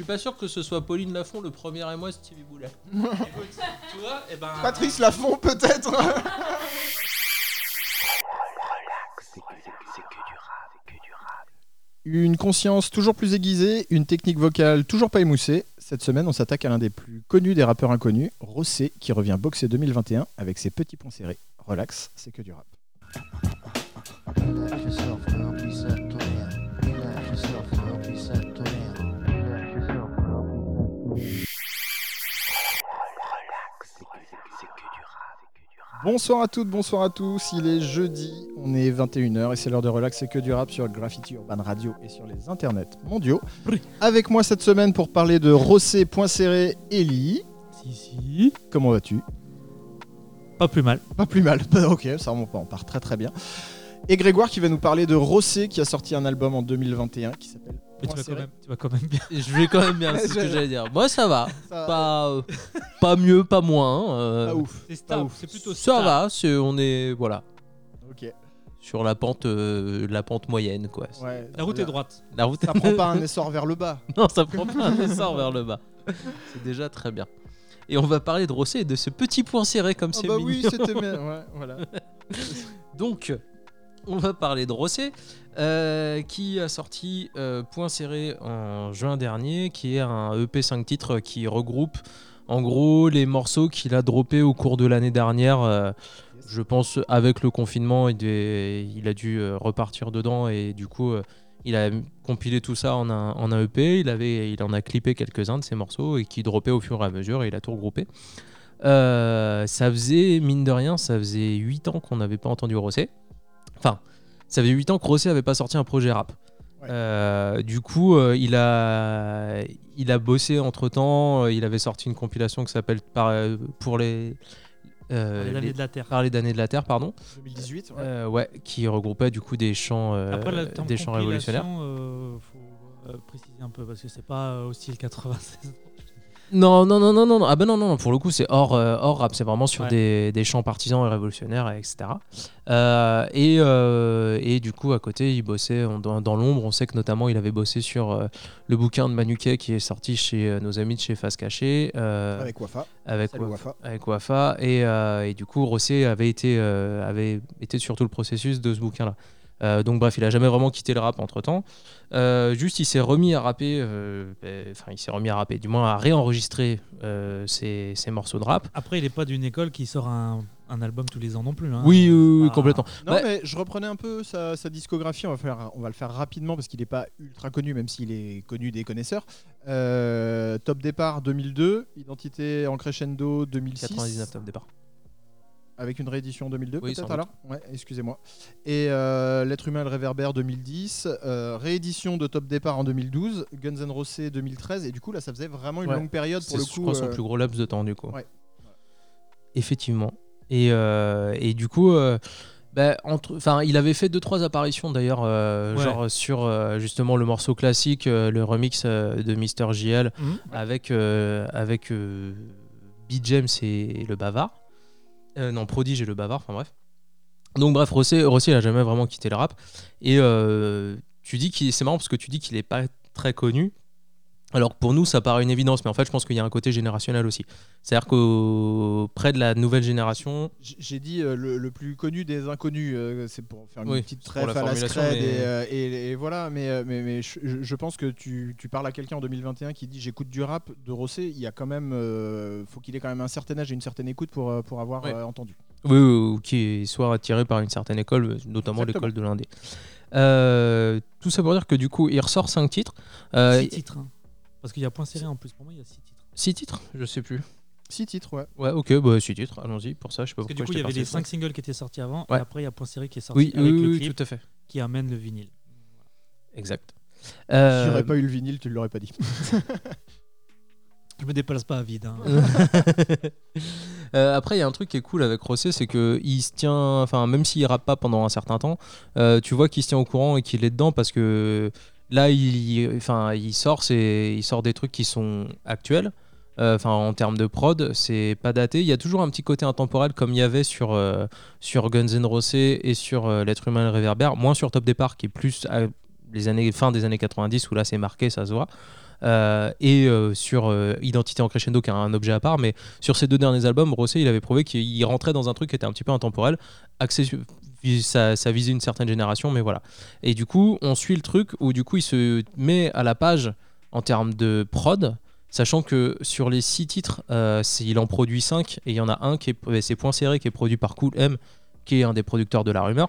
suis pas sûr que ce soit Pauline Lafont le premier et moi Stevie Boulet. Écoute, tu vois, et ben. Patrice Lafont, peut-être Une conscience toujours plus aiguisée, une technique vocale toujours pas émoussée. Cette semaine, on s'attaque à l'un des plus connus des rappeurs inconnus, Rossé, qui revient boxer 2021 avec ses petits ponts serrés. Relax, c'est que du rap. Bonsoir à toutes, bonsoir à tous. Il est jeudi, on est 21h et c'est l'heure de relax c'est que du rap sur Graffiti Urban Radio et sur les internets mondiaux. Avec moi cette semaine pour parler de Rossé, Point Serré, Ellie. Si, si. Comment vas-tu? Pas plus mal. Pas plus mal. Ok, ça on part très très bien. Et Grégoire qui va nous parler de Rossé qui a sorti un album en 2021 qui s'appelle Mais tu vas, quand même, tu vas quand même bien. Je vais quand même bien, c'est ce que j'allais dire. Moi, ça va. Ça- Pas, euh, pas mieux, pas moins. euh, Pas ouf. C'est stable, ouf. c'est plutôt Ça stable. va, c'est- on est voilà Ok. sur la pente, euh, la pente moyenne quoi. Ouais. La route est droite. La route Ça prend pas un essor vers le bas. non, ça prend pas un essor vers le bas. C'est déjà très bien. Et on va parler de Rossé et de ce petit point serré comme Ah c'est bah mignon. oui, c'était bien. Ouais, voilà. Donc, on va parler de Rossé, euh, qui a sorti euh, Point Serré en juin dernier, qui est un EP 5 titres qui regroupe en gros les morceaux qu'il a droppés au cours de l'année dernière. euh, je pense avec le confinement, il, a dû repartir dedans et du coup, il a compilé tout ça en un, EP. Il, avait, il en a clippé quelques-uns de ces morceaux et qui droppaient au fur et à mesure et il a tout regroupé. Ça faisait, mine de rien, ça faisait 8 ans qu'on n'avait pas entendu Rossé. Enfin, ça faisait 8 ans que Rossé avait pas sorti un projet rap. Ouais. Euh, du coup, euh, il, a, il a bossé entre temps. il avait sorti une compilation qui s'appelle Par- euh, Pour les. euh, L'année les- de la Terre. Parler d'années de la Terre, pardon. 2018. Ouais. Euh, ouais, qui regroupait du coup des chants, euh, Après, le terme des chants révolutionnaires. euh, faut euh, préciser un peu parce que c'est pas euh, au style 96. Non, non, non, non, non. Ah ben non, non, non, pour le coup, c'est hors, euh, hors rap, c'est vraiment sur Ouais. des, des chants partisans et révolutionnaires, etc. Euh, et, euh, et du coup, à côté, il bossait dans, dans l'ombre. On sait que notamment, il avait bossé sur euh, le bouquin de Manuquet qui est sorti chez euh, nos amis de chez Face Cachée. euh, Avec Wafa. avec, Salut Wafa. Avec Wafa. Et, euh, et du coup, Rossé avait été, euh, avait été sur tout le processus de ce bouquin-là. Euh, donc bref, il a jamais vraiment quitté le rap entre temps. juste, il s'est remis à rapper, euh, ben, enfin, il s'est remis à rapper, du moins à réenregistrer euh, ses, ses morceaux de rap. Après, il est pas d'une école qui sort un, un album tous les ans non plus. hein. Oui, oui, oui, Ah. complètement. Non, Ouais. mais je reprenais un peu sa, sa discographie. On va, faire, on va le faire rapidement parce qu'il n'est pas ultra connu, même s'il est connu des connaisseurs. Euh, top départ 2002, Identité en crescendo 2006. 99 top départ. Avec une réédition 2002, Oui, peut-être alors Ouais, excusez-moi. Et euh, L'être humain et le réverbère 2010, euh, réédition de Top Départ en 2012, Guns N' Roses 2013, et du coup là ça faisait vraiment une Ouais. longue période pour C'est, le je coup. son euh, plus gros laps de temps, du coup. ouais. Effectivement. Et, euh, et du coup, euh, bah, entre, enfin, il avait fait deux trois apparitions d'ailleurs, euh, Ouais. genre sur euh, justement le morceau classique, euh, le remix euh, de Mister JL Mhm. avec euh, avec euh, B James et le Bavard. Euh, non, Prodige et le Bavard. Enfin bref. Donc bref, Rossé, il a jamais vraiment quitté le rap. Et euh, tu dis qu'il, c'est marrant parce que tu dis qu'il est pas très connu. Alors pour nous, ça paraît une évidence, mais en fait, je pense qu'il y a un côté générationnel aussi. C'est-à-dire qu'auprès de la nouvelle génération, J'ai dit euh, le, le plus connu des inconnus, euh, c'est pour faire une Oui, petite trêve la à la scred mais- et, euh, et- et voilà. Mais, mais, mais je, pense que tu, tu parles à quelqu'un en 2021 qui dit j'écoute du rap de Rossé, il y a quand même, euh, faut qu'il ait quand même un certain âge et une certaine écoute pour, pour avoir euh, entendu. oui, oui, ou qui soit attiré par une certaine école, notamment l'école de l'Indé. Euh, tout ça pour dire que du coup, il ressort cinq titres. Euh, Six titres. hein. Parce qu'il y a point serré en plus. Pour moi, il y a six titres. six titres Je sais plus. Six titres, ouais. Ouais, ok, bah six titres, allons-y. Pour ça, je sais pas Parce que du coup, il y avait les parti cinq singles qui étaient sortis avant. Ouais. Et après, il y a point serré qui est sorti Oui, avec oui, le oui, clip tout à fait. qui amène le vinyle. Exact. Si Euh, j'aurais pas eu le vinyle, tu l'aurais pas dit. Je me déplace pas à vide. hein. Euh, après, il y a un truc qui est cool avec Rossé, c'est que il se tient, enfin, même s'il rappe pas pendant un certain temps, euh, tu vois qu'il se tient au courant et qu'il est dedans parce que là, il, enfin, il sort, c'est, il sort des trucs qui sont actuels. Euh, en termes de prod, c'est pas daté. Il y a toujours un petit côté intemporel comme il y avait sur, euh, Guns N' Roses et sur euh, L'être humain le réverbère, moins sur Top Départ qui est plus à les fin des années 90 où là c'est marqué, ça se voit. et sur Identité en crescendo qui est un objet à part. Mais sur ces deux derniers albums, Rosset il avait prouvé qu'il rentrait dans un truc qui était un petit peu intemporel, ça, ça visait une certaine génération, mais voilà. Et du coup, on suit le truc où du coup il se met à la page en termes de prod. Sachant que sur les six titres, euh, il en produit 5 et il y en a un qui est, c'est Point Serré qui est produit par Cool M, qui est un des producteurs de La Rumeur.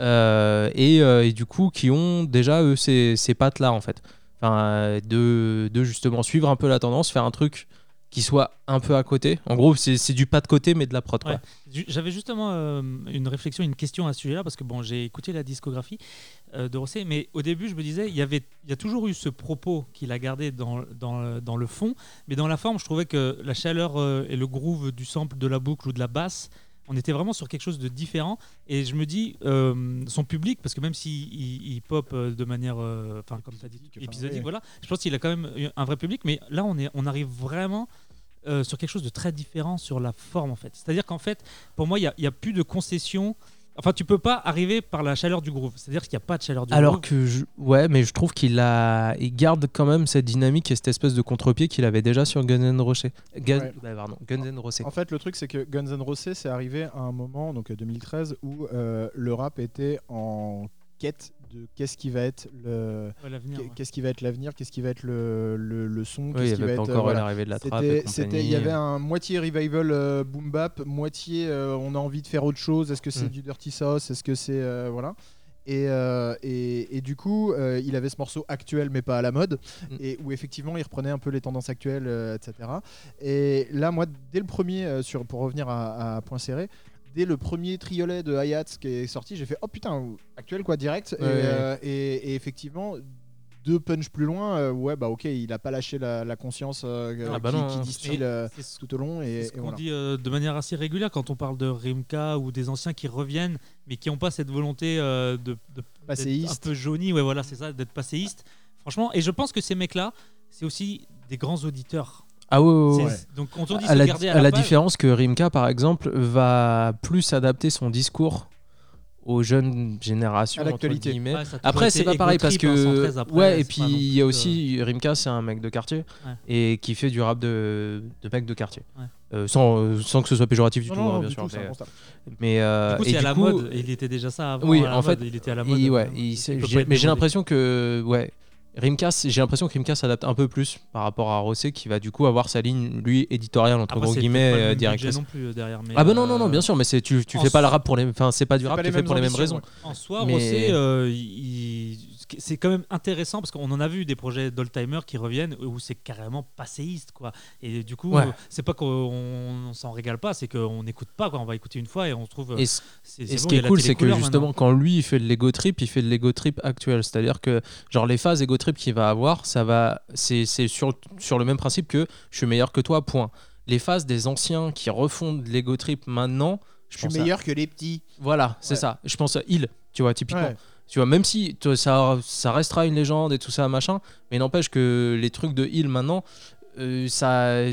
Euh, et, euh, et du coup qui ont déjà eux ces, ces pattes là en fait enfin, de, de justement suivre un peu la tendance faire un truc qui soit un peu à côté en gros c'est du pas de côté mais de la prod quoi. Ouais. J'avais justement euh, une réflexion, une question à ce sujet-là, parce que bon, j'ai écouté la discographie euh, de Rosset, mais au début, je me disais, il y, avait, il y a toujours eu ce propos qu'il a gardé dans, dans, dans le fond, mais dans la forme, je trouvais que la chaleur euh, et le groove du sample, de la boucle ou de la basse, on était vraiment sur quelque chose de différent. Et je me dis, euh, son public, parce que même s'il il, il pop de manière, euh, enfin, comme tu as dit, Épisodique, voilà, je pense qu'il a quand même un vrai public, mais là, on, est, on arrive vraiment euh, sur quelque chose de très différent sur la forme, en fait. C'est-à-dire qu'en fait, pour moi, il n'y a, plus de concessions. Enfin, tu peux pas arriver par la chaleur du groove. C'est-à-dire qu'il n'y a pas de chaleur du Alors groove. que je... ouais mais je trouve qu'il a il garde quand même cette dynamique et cette espèce de contre-pied qu'il avait déjà sur Guns N' Roses. Gun- Ouais. bah, pardon, Guns N' Roses. En fait, le truc, c'est que Guns N' Roses, c'est arrivé à un moment, donc euh, 2013, où euh, le rap était en quête de qu'est-ce qui va être le Ouais, qu'est-ce qui va être l'avenir, qu'est-ce qui va être le, le, le son, Oui, qu'est-ce qui avait va être euh, encore voilà. l'arrivée de la trappe C'était, il y avait un moitié revival euh, boom bap, moitié euh, on a envie de faire autre chose. Est-ce que c'est Mm. du dirty sauce? Est-ce que c'est euh, voilà et, euh, et, et du coup, euh, il avait ce morceau actuel mais pas à la mode, Mm. et où effectivement il reprenait un peu les tendances actuelles, euh, etc. Et là, moi, dès le premier, euh, sur, pour revenir à, à Point Serré, dès le premier triolet de Hayat qui est sorti, j'ai fait oh putain, actuel quoi, direct. Et, Ouais. euh, et- et effectivement, deux punch plus loin, euh, ouais, bah ok, il a pas lâché la, la conscience euh, Ah bah qui, qui distille ce tout au long. Et, c'est ce et qu'on voilà. dit euh, de manière assez régulière quand on parle de Rimka ou des anciens qui reviennent, mais qui n'ont pas cette volonté de, de d'être un Passéiste. peu jauni, ouais voilà, c'est ça, d'être passéiste. Franchement, et je pense que ces mecs-là, c'est aussi des grands auditeurs. Ah ouais, ouais, C'est- ouais. Donc quand on dit à la, garder à, à la page, différence que Rimka, par exemple, va plus adapter son discours aux jeunes générations. À l'actualité. entre guillemets. ouais, Après, c'est pas pareil parce hein, que. 113 après, ouais, et puis il y a aussi. Rimka, c'est un mec de quartier Ouais. et qui fait du rap de, de mec de quartier. Ouais. Euh, sans, euh, sans que ce soit péjoratif du Non, tout, non, hein, bien du sûr. tout, mais, euh, Du coup, c'est à la coup, mode. il était déjà ça avant. Oui, en fait, mode, il était à la mode. il- ouais, euh, il il s'est- peut j'ai- pas être mais j'ai l'impression que ouais, Rimka, c'est- j'ai l'impression que Rimka s'adapte un peu plus par rapport à Rosset, qui va du coup avoir sa ligne lui éditoriale entre Après, gros guillemets euh, directrice. non plus euh, derrière. mais, Ah bah non non non euh, bien sûr mais c'est tu, tu fais pas le rap pour les enfin c'est pas du rap mêmes pour les mêmes raisons. ouais. En soi, Mais- Rosset, euh, il- c'est quand même intéressant parce qu'on en a vu des projets d'oldtimer qui reviennent où c'est carrément passéiste quoi. Et du coup, Ouais. c'est pas qu'on on s'en régale pas, c'est qu'on n'écoute pas quoi. On va écouter une fois et on trouve. euh, Et ce, c'est- et c'est ce bon, qui est cool c'est que justement maintenant. quand lui il fait de l'ego trip il fait de l'ego trip actuel c'est-à-dire que genre les phases ego trip qu'il va avoir ça va c'est c'est sur sur le même principe que je suis meilleur que toi point. Les phases des anciens qui refont de l'ego trip maintenant je, Je suis à- meilleur que les petits. Voilà, c'est Ouais. ça. Je pense à Il, tu vois, typiquement. Ouais. Tu vois, même si tu vois, ça, ça restera une légende et tout ça, machin, mais n'empêche que les trucs de Hill maintenant, euh, ça.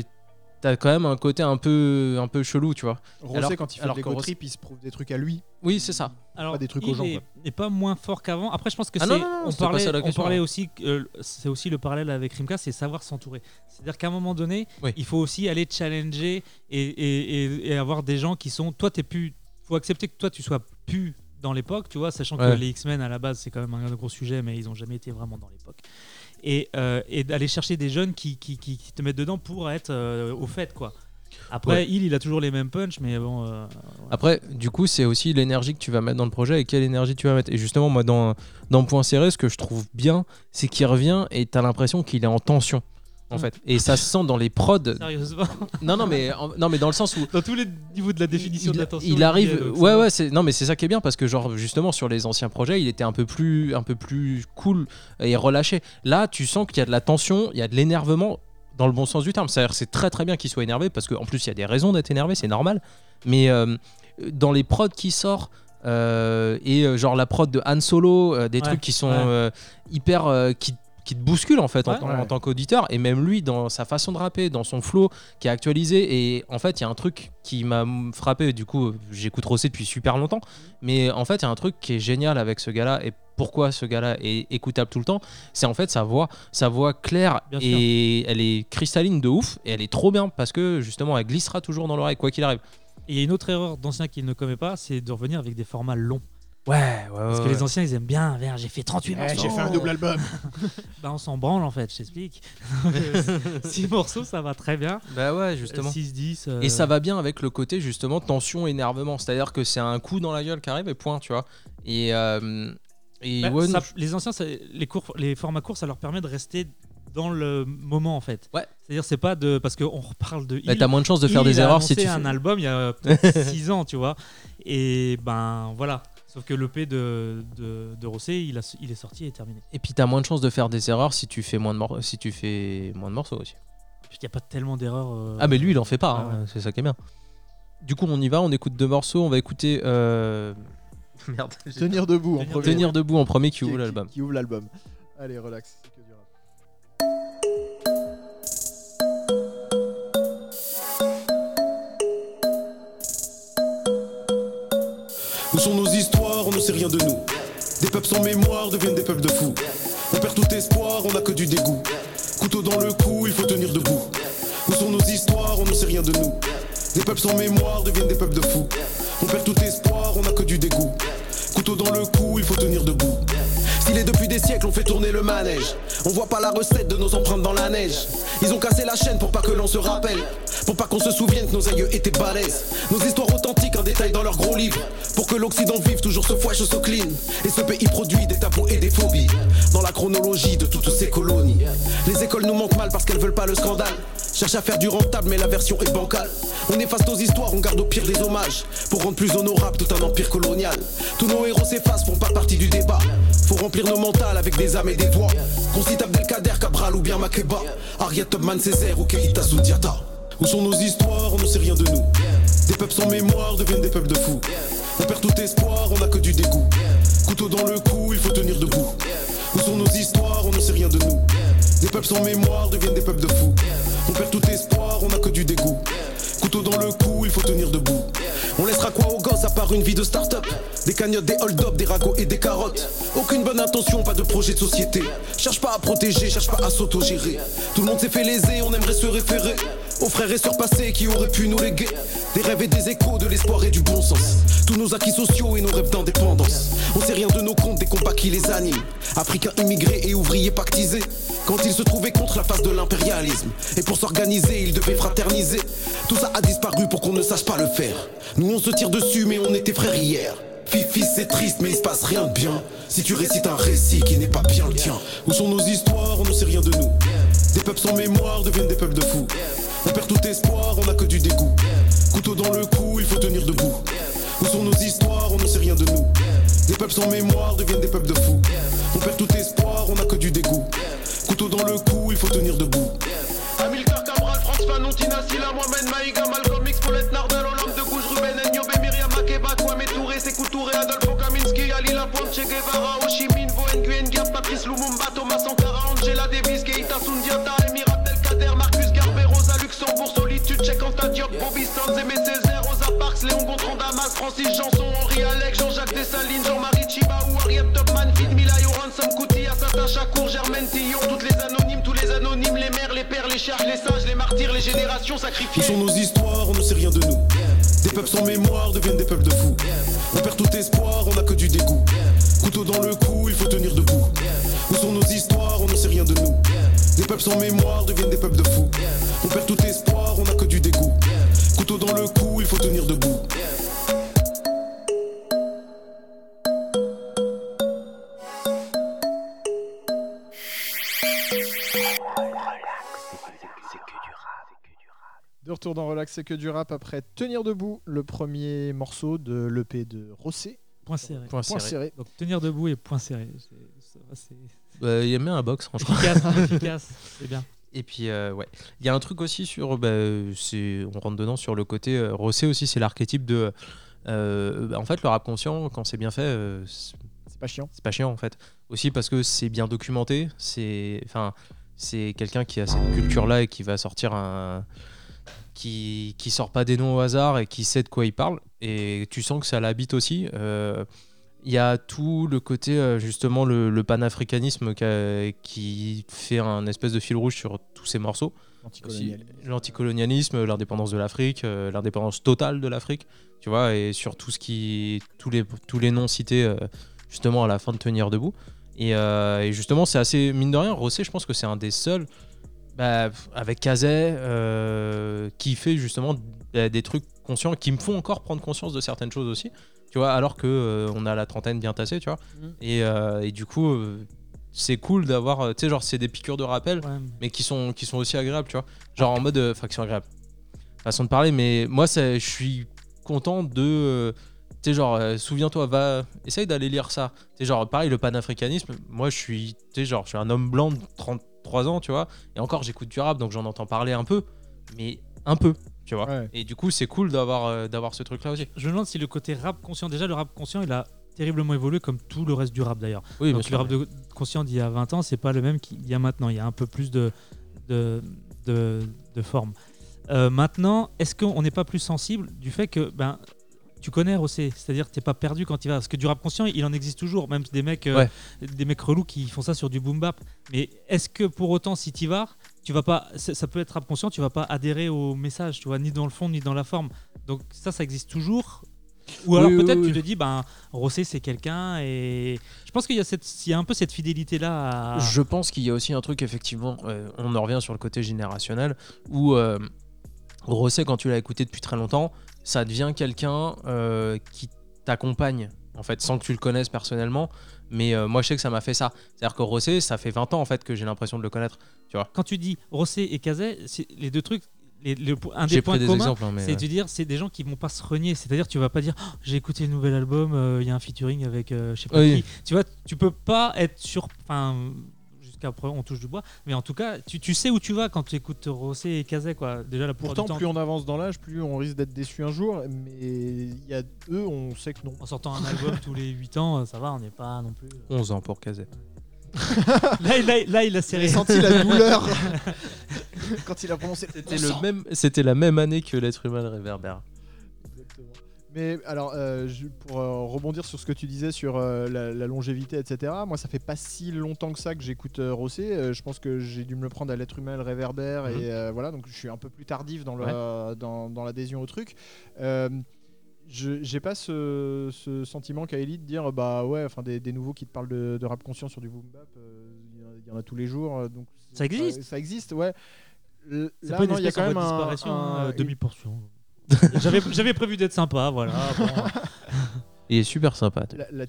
T'as quand même un côté un peu, un peu chelou, tu vois. Rosset, Alors- quand il fait alors de que l'ego Rosset- trip, il se prouve des trucs à lui. Oui, c'est ça. Alors, pas des trucs aux il gens, est, pas moins fort qu'avant. Après, je pense que Ah c'est. on parlait, on question, parlait aussi. euh, c'est aussi le parallèle avec Rimka, c'est savoir s'entourer. C'est-à-dire qu'à un moment donné, Oui. il faut aussi aller challenger et, et, et- et avoir des gens qui sont. Toi, t'es plus. Faut accepter que toi, tu sois plus dans l'époque, tu vois, sachant Ouais. que les X-Men à la base, c'est quand même un gros sujet, mais ils ont jamais été vraiment dans l'époque. Et, euh, et d'aller chercher des jeunes qui, qui, qui- qui te mettent dedans pour être euh, au fait, quoi. Après, Ouais. il, il a toujours les mêmes punch, mais bon. euh, Après, du coup, c'est aussi l'énergie que tu vas mettre dans le projet et quelle énergie tu vas mettre. Et justement, moi, dans, dans Point Serré, ce que je trouve bien, c'est qu'il revient et t'as l'impression qu'il est en tension. En Mm. fait. Et ça se sent dans les prods. Sérieusement, Non, non, mais, en- non, mais dans le sens où dans tous les niveaux de la définition de l'attention. il arrive donc ouais va. ouais c'est non mais c'est ça qui est bien parce que genre justement sur les anciens projets il était un peu plus un peu plus cool et relâché là tu sens qu'il y a de la tension il y a de l'énervement dans le bon sens du terme c'est à dire c'est très très bien qu'il soit énervé parce qu'en plus il y a des raisons d'être énervé c'est normal mais euh, dans les prods qui sortent euh, et euh, genre la prod de Han Solo euh, des Ouais, trucs qui sont ouais. euh, hyper euh, qui qui te bousculent en fait en, Ouais. tant- Ouais. en tant qu'auditeur et même lui dans sa façon de rapper dans son flow qui est actualisé et en fait il y a un truc qui m'a frappé du coup j'écoute Rosset depuis super longtemps mais en fait il y a un truc qui est génial avec ce gars là et pourquoi ce gars-là est écoutable tout le temps, c'est en fait sa voix, sa voix claire Bien sûr. et elle est cristalline de ouf et elle est trop bien parce que justement elle glissera toujours dans l'oreille quoi qu'il arrive. Et il y a une autre erreur d'anciens qu'il ne commet pas, c'est de revenir avec des formats longs. Ouais, ouais, Parce que les anciens, ils aiment bien. J'ai fait 38 morceaux. Eh, j'ai fait un double album. Bah, on s'en branle en fait, je t'explique. 6 morceaux, ça va très bien. Bah ouais, justement. 6-10. euh, Et ça va bien avec le côté justement tension, énervement. C'est-à-dire que c'est un coup dans la gueule qui arrive et point, tu vois. Et, euh, et bah, ouais, ça- non, les anciens, ça- les, cours, les formats courts, ça leur permet de rester dans le moment en fait. Ouais. C'est-à-dire, c'est pas de. Parce qu'on reparle de. bah, Hill. t'as moins de chances de faire des a erreurs si annoncé tu un fais- album il y a peut-être 6 ans, tu vois. Et ben voilà. Sauf que l'EP de, de, de Rossé, il, a, il est sorti et terminé. Et puis t'as moins de chances de faire des erreurs si tu fais moins de, mor- si tu fais moins de morceaux aussi. Il n'y a pas tellement d'erreurs. euh, Ah mais lui il en fait pas, ah hein, ouais. c'est ça qui est bien. Du coup on y va, on écoute deux morceaux, on va écouter euh... Merde. Tenir debout en Tenir premier. Tenir debout en premier qui qui, ouvre qui- l'album. qui ouvre l'album. Allez, relax. Où sont nos histoires? On ne sait rien de nous. Des peuples sans mémoire deviennent des peuples de fous. On perd tout espoir, on n'a que du dégoût. Couteau dans le cou, il faut tenir debout. Où sont nos histoires On ne sait rien de nous. Des peuples sans mémoire deviennent des peuples de fous. On perd tout espoir, on n'a que du dégoût. Couteau dans le cou, il faut tenir debout. S'il est depuis des siècles, on fait tourner le manège. On voit pas la recette de nos empreintes dans la neige. Ils ont cassé la chaîne pour pas que l'on se rappelle. Pour pas qu'on se souvienne que nos aïeux étaient balèzes. Nos histoires authentiques en détail dans leurs gros livres. Pour que l'Occident vive toujours ce fouet, ce clean. Et ce pays produit des tabous et des phobies. Dans la chronologie de toutes ces colonies. Les écoles nous manquent mal parce qu'elles veulent pas le scandale. Cherche à faire du rentable, mais la version est bancale. On efface nos histoires, on garde au pire des hommages. Pour rendre plus honorable tout un empire colonial. Tous nos héros s'effacent, font pas partie du débat. Faut remplir nos mentales avec des âmes et des voix. Qu'on cite Abdelkader, Cabral ou bien Makeba. Ariel Tubman, Césaire ou Keita Soudiata. Où sont nos histoires On ne sait rien de nous. Des peuples sans mémoire deviennent des peuples de fous. On perd tout espoir, on n'a que du dégoût. Couteau dans le cou, il faut tenir debout. Où sont nos histoires On ne sait rien de nous. Des peuples sans mémoire deviennent des peuples de fous. On perd tout espoir, on n'a que du dégoût. Couteau dans le cou, il faut tenir debout. On laissera quoi aux gosses à part une vie de start-up? Des cagnottes, des hold-up, des ragots et des carottes. Aucune bonne intention, pas de projet de société. Cherche pas à protéger, cherche pas à s'autogérer. Tout le monde s'est fait léser, on aimerait se référer aux frères et sœurs passés qui auraient pu nous léguer des rêves et des échos, de l'espoir et du bon sens. Tous nos acquis sociaux et nos rêves d'indépendance. On sait rien de nos comptes, des combats qui les animent. Africains immigrés et ouvriers pactisés. Quand ils se trouvaient contre la face de l'impérialisme. Et pour s'organiser, ils devaient fraterniser. Tout ça a disparu pour qu'on ne sache pas le faire. Nous on se tire dessus, mais on était frères hier. Fifi, c'est triste, mais il se passe rien de bien. Si tu récites un récit qui n'est pas bien le tien. Où sont nos histoires? On ne sait rien de nous. Des peuples sans mémoire deviennent des peuples de fous. On perd tout espoir, on n'a que du dégoût. Couteau dans le cou, il faut tenir debout. Où sont nos histoires On ne sait rien de nous. Des peuples sans mémoire deviennent des peuples de fous. On perd tout espoir, on n'a que du dégoût. Couteau dans le cou, il faut tenir debout. Les sages, les martyrs, les générations sacrifiées. Où sont nos histoires On ne sait rien de nous. Des peuples sans mémoire deviennent des peuples de fous. On perd tout espoir, on n'a que du dégoût. Couteau dans le cou, il faut tenir debout. Où sont nos histoires On ne sait rien de nous. Des peuples sans mémoire deviennent des peuples de fous. On perd tout espoir, retour dans Relax, c'est que du rap après Tenir debout, le premier morceau de l'EP de Rossé. Point serré. Point Point serré. serré. Donc tenir debout et point serré. Bah, il y a même un box franchement. efficace, efficace. C'est bien. Et puis, euh, ouais. Il y a un truc aussi sur. bah, c'est- on rentre dedans sur le côté. Euh, Rossé aussi, c'est l'archétype de. euh, bah, en fait, le rap conscient, quand c'est bien fait, euh, c'est- C'est pas chiant. c'est pas chiant en fait. Aussi parce que c'est bien documenté. C'est. Enfin. C'est quelqu'un qui a cette culture-là et qui va sortir un. Qui, qui sort pas des noms au hasard et qui sait de quoi il parle. Et tu sens que ça l'habite aussi. euh, Il y a tout le côté, euh, justement, le, le panafricanisme qui, a- qui fait un espèce de fil rouge sur tous ces morceaux. L'anticolonialisme. L'indépendance de l'Afrique, euh, l'indépendance totale de l'Afrique, tu vois, et sur tout ce qui, tous les, tous les noms cités euh, justement à la fin de Tenir debout. Et, euh, et justement, c'est assez mine de rien. Rossé, je pense que c'est un des seuls, bah, avec Kazay, euh, qui fait justement des trucs conscients, qui me font encore prendre conscience de certaines choses aussi, tu vois, alors que euh, on a la trentaine bien tassée, tu vois. Mhm. Et, euh, et du coup, c'est cool d'avoir, tu sais, genre, c'est des piqûres de rappel Ouais. mais qui sont, qui sont aussi agréables, tu vois. Genre en mode. Enfin, qui sont agréables. Façon de parler, mais moi, je suis content de. tu sais, genre, euh, souviens-toi, va. Essaye d'aller lire ça. Tu sais, genre, pareil, le panafricanisme, moi, je suis. Tu sais, genre, je suis un homme blanc de 33 ans, tu vois. Et encore, j'écoute du rap, donc j'en entends parler un peu. Mais un peu, tu vois. Ouais. Et du coup, c'est cool d'avoir euh, d'avoir ce truc-là aussi. Je me demande si le côté rap conscient, déjà le rap conscient, il a terriblement évolué comme tout le reste du rap d'ailleurs. Oui, Donc, sûr. le rap de- conscient d'il y a 20 ans, c'est pas le même qu'il y a maintenant. Il y a un peu plus de, de, de, de forme. Euh, maintenant, est-ce qu'on n'est pas plus sensible du fait que ben, tu connais Rossé, c'est-à-dire que t'es pas perdu quand il va. Parce que du rap conscient, il en existe toujours, même des mecs, euh, Ouais. des mecs relous qui font ça sur du boom bap. Mais est-ce que pour autant, si tu vas, tu vas pas, ça peut être rap conscient, tu vas pas adhérer au message, tu vois, ni dans le fond ni dans la forme. Donc ça, ça existe toujours. Ou alors Oui, peut-être oui. tu te dis, ben Rossé c'est quelqu'un et je pense qu'il y a cette, il y a un peu cette fidélité là. À... Je pense qu'il y a aussi un truc, effectivement, euh, on en revient sur le côté générationnel, où euh, Rosset, quand tu l'as écouté depuis très longtemps, ça devient quelqu'un euh, qui t'accompagne, en fait, sans que tu le connaisses personnellement. Mais euh, moi, je sais que ça m'a fait ça. C'est-à-dire que Rosset, ça fait 20 ans, en fait, que j'ai l'impression de le connaître. Quand tu dis Rossé et c'est les deux trucs, le- un des points des communs, hein, c'est de dire c'est des gens qui vont pas se renier. C'est-à-dire tu vas pas dire Oh, j'ai écouté le nouvel album, euh, il y a un featuring avec euh, je sais pas Oui. qui. Tu vois, tu peux pas être sur, preuve on touche du bois, mais en tout cas tu, tu sais où tu vas quand tu écoutes Rossé et Kazay quoi. Déjà la Pourtant, temps. plus on avance dans l'âge, plus on risque d'être déçu un jour. Mais il y a eux, on sait que non. En sortant un album tous les 8 ans, euh, ça va, on n'est pas non plus. 11 ans pour Kazé. Là, là, là, il a serré. J'ai senti la douleur quand il a prononcé. C'était le même, c'était la même année que l'être humain le réverbère. Exactement. Mais alors, euh, pour euh, rebondir sur ce que tu disais sur euh, la, la longévité, etc., moi, ça fait pas si longtemps que ça que j'écoute Rossé. Je pense que j'ai dû me le prendre à l'être humain, le réverbère, Mhm. et euh, voilà, donc je suis un peu plus tardif dans l'adhésion au truc. Je j'ai pas ce, ce sentiment qu'a Elite de dire bah ouais enfin des, des nouveaux qui te parlent de, de rap conscient sur du boom bap euh, il y en a- il y, en a tous les jours donc Ça existe ça, existe ouais L- là pas une non y a quand en même de un, disparition, un- euh, une- demi-portion. J'avais prévu d'être sympa, voilà. bon. Il est super sympa.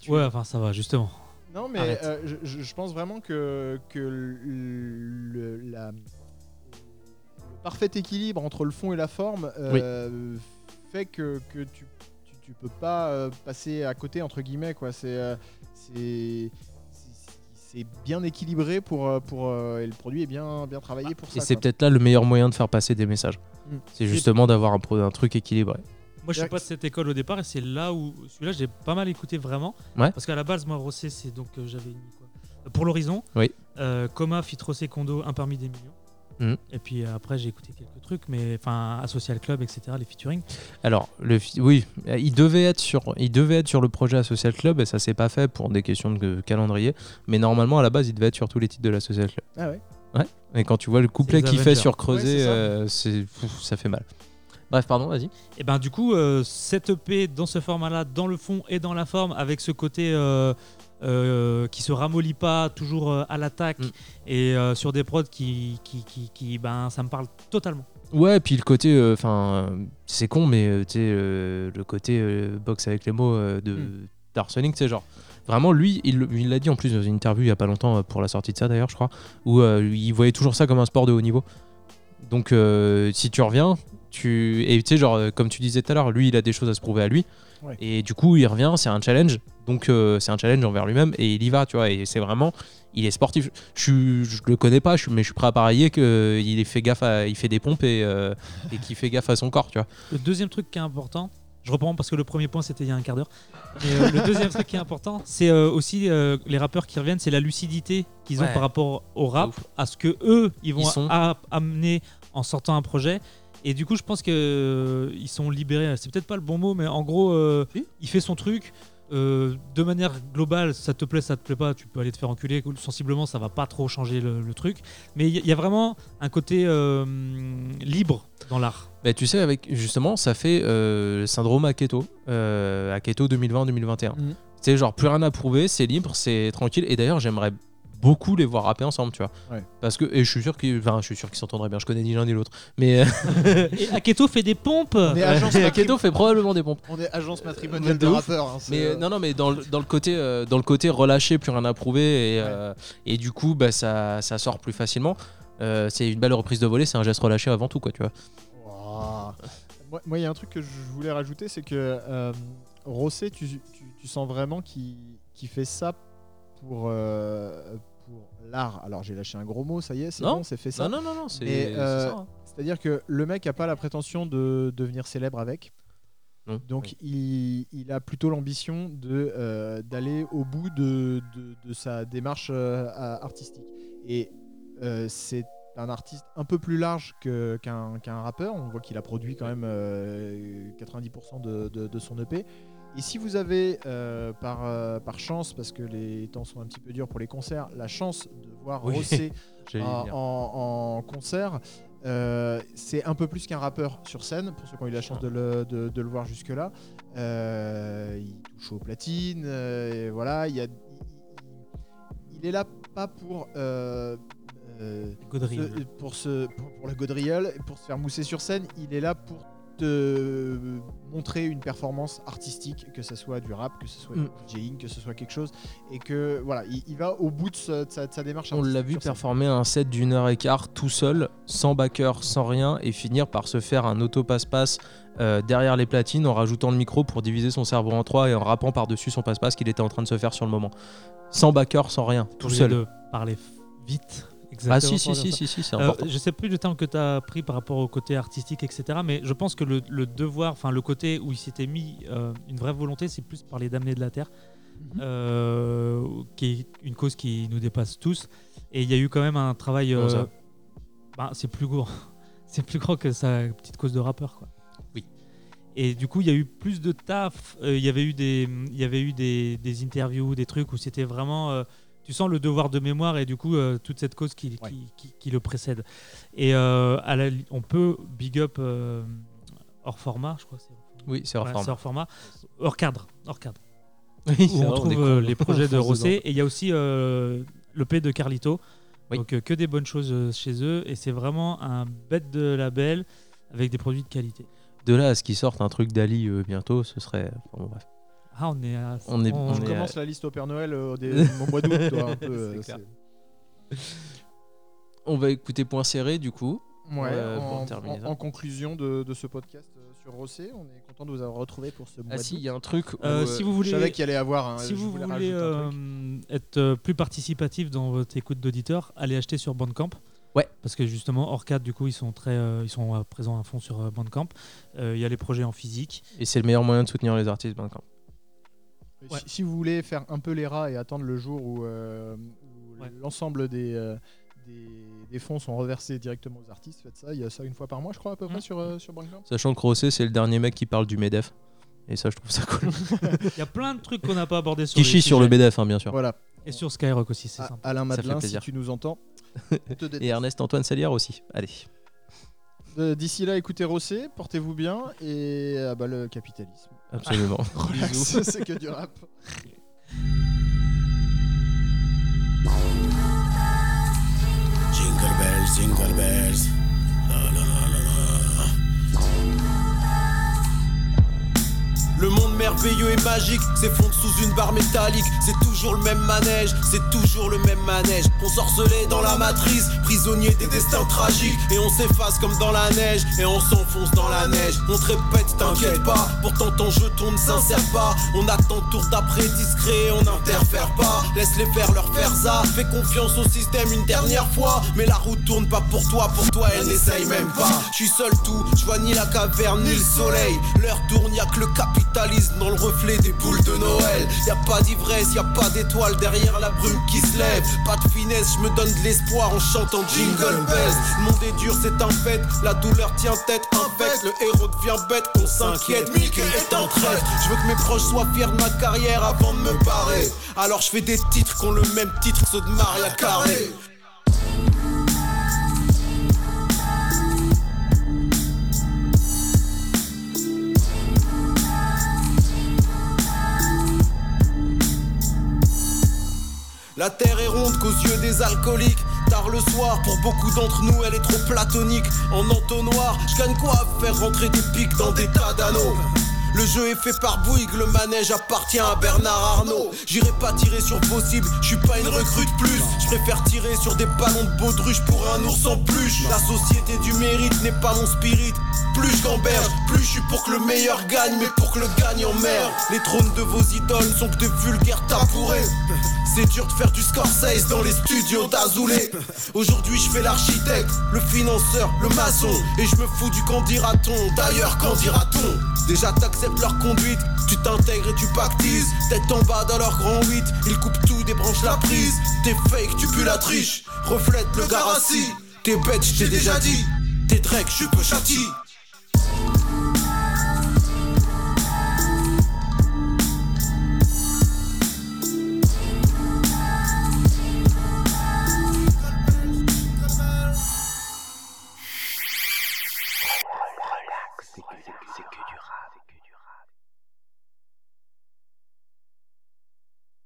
Ouais, enfin ça va, justement. Non, mais euh, je, pense vraiment que, que le, le- la- le parfait équilibre entre le fond et la forme euh, fait que, que tu, tu, tu peux pas euh, passer à côté, entre guillemets. quoi. C'est euh, c'est- c'est- bien équilibré pour, euh, pour, euh, et le produit est bien, bien travaillé pour ça. Et c'est peut-être là le meilleur moyen de faire passer des messages. Mm. C'est justement d'avoir un, un truc équilibré. Moi, je suis pas de cette école au départ et c'est là où celui-là, j'ai pas mal écouté vraiment. Ouais. Parce qu'à la base, moi, Rossé, c'est donc euh, j'avais mis quoi Pour l'horizon. Oui. Euh, Coma, Fit Rossé, Kondo, un parmi des millions. Mhm. Et puis euh, après, j'ai écouté quelques trucs, mais enfin, Social Club, etc., les featuring. Alors, le fi- oui, il devait, être sur, il devait être sur le projet Social Club et ça s'est pas fait pour des questions de calendrier. Mais normalement, à la base, il devait être sur tous les titres de la Social Club. Ah ouais. Et quand tu vois le couplet qu'il fait sur Creuset, Ouais, c'est ça. euh, ça fait mal. Bref, pardon, vas-y. Et ben du coup, euh, cette EP dans ce format-là, dans le fond et dans la forme, avec ce côté euh, euh, qui se ramollit pas, toujours euh, à l'attaque, Mm. et euh, sur des prods qui, qui, qui, qui- ben, ça me parle totalement. Ouais, puis le côté, enfin, c'est con, mais tu sais, le côté boxe avec les mots de Mm. sais, genre. Vraiment, lui, il l'a dit en plus dans une interview il y a pas longtemps pour la sortie de ça d'ailleurs, je crois, où il voyait toujours ça comme un sport de haut niveau. Donc, si tu reviens, tu. Et tu sais, genre, comme tu disais tout à l'heure, lui, il a des choses à se prouver à lui. Ouais. Et du coup, il revient, c'est un challenge. Donc, euh, c'est un challenge envers lui-même et il y va, tu vois. Et c'est vraiment. Il est sportif. Je, je le connais pas, je mais je suis prêt à parier qu'il fait gaffe à, il fait des pompes et, euh, et qu'il fait gaffe à son corps, tu vois. Le deuxième truc qui est important, je reprends parce que le premier point c'était il y a un quart d'heure. Euh, le deuxième truc qui est important, c'est euh, aussi euh, les rappeurs qui reviennent, c'est la lucidité qu'ils ont Ouais. par rapport au rap, ouf. à ce que eux ils vont Ils sont. a- amener en sortant un projet. Et du coup, je pense que euh, ils sont libérés. C'est peut-être pas le bon mot, mais en gros, euh, il fait son truc. euh, de manière globale, ça te plaît, ça te plaît pas, tu peux aller te faire enculer. Sensiblement, ça va pas trop changer le, le truc. Mais il y, y a vraiment un côté libre dans l'art. Bah, tu sais, avec justement, ça fait le syndrome Aketo, Aketo 2020-2021. Mhm. C'est genre plus rien à prouver, c'est libre, c'est tranquille. Et d'ailleurs, j'aimerais beaucoup les voir rapper ensemble, tu vois. Ouais. Parce que et je suis sûr qu'ils, enfin, je suis sûr qu'ils s'entendraient bien. Je connais ni l'un ni l'autre, mais euh, Et Aketo fait des pompes. On est agence, Aketo fait probablement des pompes. on est agence matrimoniale De rappeurs. hein, Mais euh, euh, non, non, mais dans le, dans le côté, euh, dans le côté relâché, plus rien à prouver, et, Ouais. euh, et du coup, bah, ça, ça sort plus facilement. Euh, c'est une belle reprise de volée, c'est un geste relâché avant tout, quoi, tu vois. Moi- il y a un truc que je voulais rajouter, c'est que euh, Rosset, tu, tu- tu sens vraiment qu'il fait ça pour, euh, pour l'art. Alors, j'ai lâché un gros mot, ça y est, c'est bon, c'est fait ça. Non, non, non, non, c'est euh, ça, hein. C'est-à-dire que le mec a pas la prétention de devenir célèbre avec. Non. Donc il, il a plutôt l'ambition de euh, d'aller au bout de, de- de sa démarche euh, artistique. Et c'est un artiste un peu plus large qu'un rappeur. On voit qu'il a produit quand même euh, 90% de, de- de son EP. Et si vous avez euh, par, euh, par chance, parce que les temps sont un petit peu durs pour les concerts, la chance de voir Oui. Rossé en, venir. en- en concert. Euh, c'est un peu plus qu'un rappeur sur scène, pour ceux qui ont eu la chance de le, de- de le voir jusque-là. Il touche aux platines, et voilà. Il, y a- il- il- il est là pas pour, euh, se- pour, se, pour, pour la gaudriole, pour se faire mousser sur scène. Il est là pour te montrer une performance artistique, que ce soit du rap, que ce soit Mm. du DJing, que ce soit quelque chose. Et que voilà, il, il va au bout de, sa- de sa, de sa démarche On l'a vu performer un set d'une heure et quart tout seul, sans backer, sans rien, et finir par se faire un auto-passe-passe euh, derrière les platines en rajoutant le micro pour diviser son cerveau en trois et en rappant par-dessus son passe-passe qu'il était en train de se faire sur le moment. Sans backer, sans rien, tout seul. de parler f- Ah si, si, si, si, si, c'est Euh, important. je sais plus le terme que tu as pris par rapport au côté artistique, etc. Mais je pense que le, le devoir, enfin le côté où il s'était mis euh, une vraie volonté, c'est plus parler d'amener de la terre, Mhm. euh, qui est une cause qui nous dépasse tous. Et il y a eu quand même un travail. Ben, c'est plus gros, c'est plus grand que sa petite cause de rappeur, quoi. Oui. Et du coup, il y a eu plus de taf. euh, Il y avait eu des, il y avait eu des, des interviews, des trucs où c'était vraiment. Tu sens le devoir de mémoire et du coup euh, toute cette cause qui, Ouais. qui, qui- qui le précède. Et euh, à la li- on peut big up euh, hors format, je crois. Oui, c'est hors format, hors cadre, hors cadre. Oui, Où on vrai, trouve les projets de Rosset et il y a aussi le P de Carlito. Oui. Donc que des bonnes choses chez eux et c'est vraiment un bête de label avec des produits de qualité. De là à ce qu'ils sortent un truc d'Ali bientôt, ce serait. enfin, bon, bref. Ah, on est à- On est- On, on est- commence la liste au Père Noël euh, au, mois d'août, toi, un peu. euh, clair. On va écouter Point Serré du coup. Ouais, Euh, en, pour terminer en- conclusion de, de ce podcast sur Rossé, on est content de vous avoir retrouvé pour ce mois Ah si, il y a un truc. où, Euh, si vous Je voulez, savais qu'il allait avoir un. si je vous voulez euh, être plus participatif dans votre écoute d'auditeur, allez acheter sur Bandcamp. Ouais. Parce que justement, Orcade, du coup, ils sont très, euh, ils sont présents à fond sur Bandcamp. Euh, Il y a les projets en physique. Et c'est le meilleur moyen de soutenir les artistes Bandcamp. Si- ouais. Si, vous voulez faire un peu les rats et attendre le jour où, euh, où Ouais. l'ensemble des, euh, des, des fonds sont reversés directement aux artistes, faites ça. Il y a ça une fois par mois, je crois, à peu près, Mhm. sur, euh, sur Bandcamp. Sachant que Rossé, c'est le dernier mec qui parle du MEDEF. Et ça, je trouve ça cool. Il y a plein de trucs qu'on n'a pas abordés sur qui chie sur le. MEDEF, hein, bien sûr. Voilà. Et sur Skyrock aussi, c'est sympa. Alain Madelin, si tu nous entends. te. Et Ernest Antoine Salière aussi. Allez. Euh, D'ici là, écoutez Rossé, portez-vous bien et ah bah, le capitalisme. Absolument. Relax, c'est que du rap. Jingle bells, jingle bells. Et magique s'effondre sous une barre métallique. C'est toujours le même manège, c'est toujours le même manège. On sorcelé dans la matrice, prisonnier des destins tragiques. Et on s'efface comme dans la neige, et on s'enfonce dans la neige. On te répète, t'inquiète pas, pourtant ton jeton ne s'insère pas. On attend tour d'après discret, on n'interfère pas. Laisse-les faire leur faire ça, fais confiance au système une dernière fois. Mais la route tourne pas pour toi, pour toi elle n'essaye même pas. Je suis seul tout, je vois ni la caverne ni le soleil. L'heure tourne, y que le capitalisme dans reflet des boules de Noël. Y a pas d'ivresse, y a pas d'étoile derrière la brume qui se lève. Pas de finesse, je me donne de l'espoir en chantant Jingle Bells. Le monde est dur, c'est un fait. La douleur tient tête, un fait. Le héros devient bête, on s'inquiète. Mickey est en traite. Je veux que mes proches soient fiers de ma carrière avant de me barrer. Alors je fais des titres qui ont le même titre que ceux de Maria Carré. La terre est ronde qu'aux yeux des alcooliques. Tard le soir, pour beaucoup d'entre nous, elle est trop platonique. En entonnoir, je gagne quoi faire rentrer des pics dans des tas d'anneaux le jeu est fait par Bouygues, le manège appartient à Bernard Arnault. J'irai pas tirer sur possible, je suis pas une recrute plus. Je préfère tirer sur des ballons de baudruche pour un ours en pluche. La société du mérite n'est pas mon spirit. Plus je plus je suis pour que le meilleur gagne, mais pour que le gagnant merde. Les trônes de vos idoles sont que de vulgaires tabourets. C'est dur de faire du Scorsese dans les studios d'Azoulay. Aujourd'hui, je fais l'architecte, le financeur, le maçon. Et je me fous du qu'en dira-t-on. D'ailleurs, qu'en dira-t-on? Déjà, leur conduite, tu t'intègres et tu pactises. Tête en bas dans leur grand 8, ils coupent tout, débranchent la prise. T'es fake, tu pues la triche, reflète le garassi. T'es bête, je déjà dit. T'es Drake, je peux châti.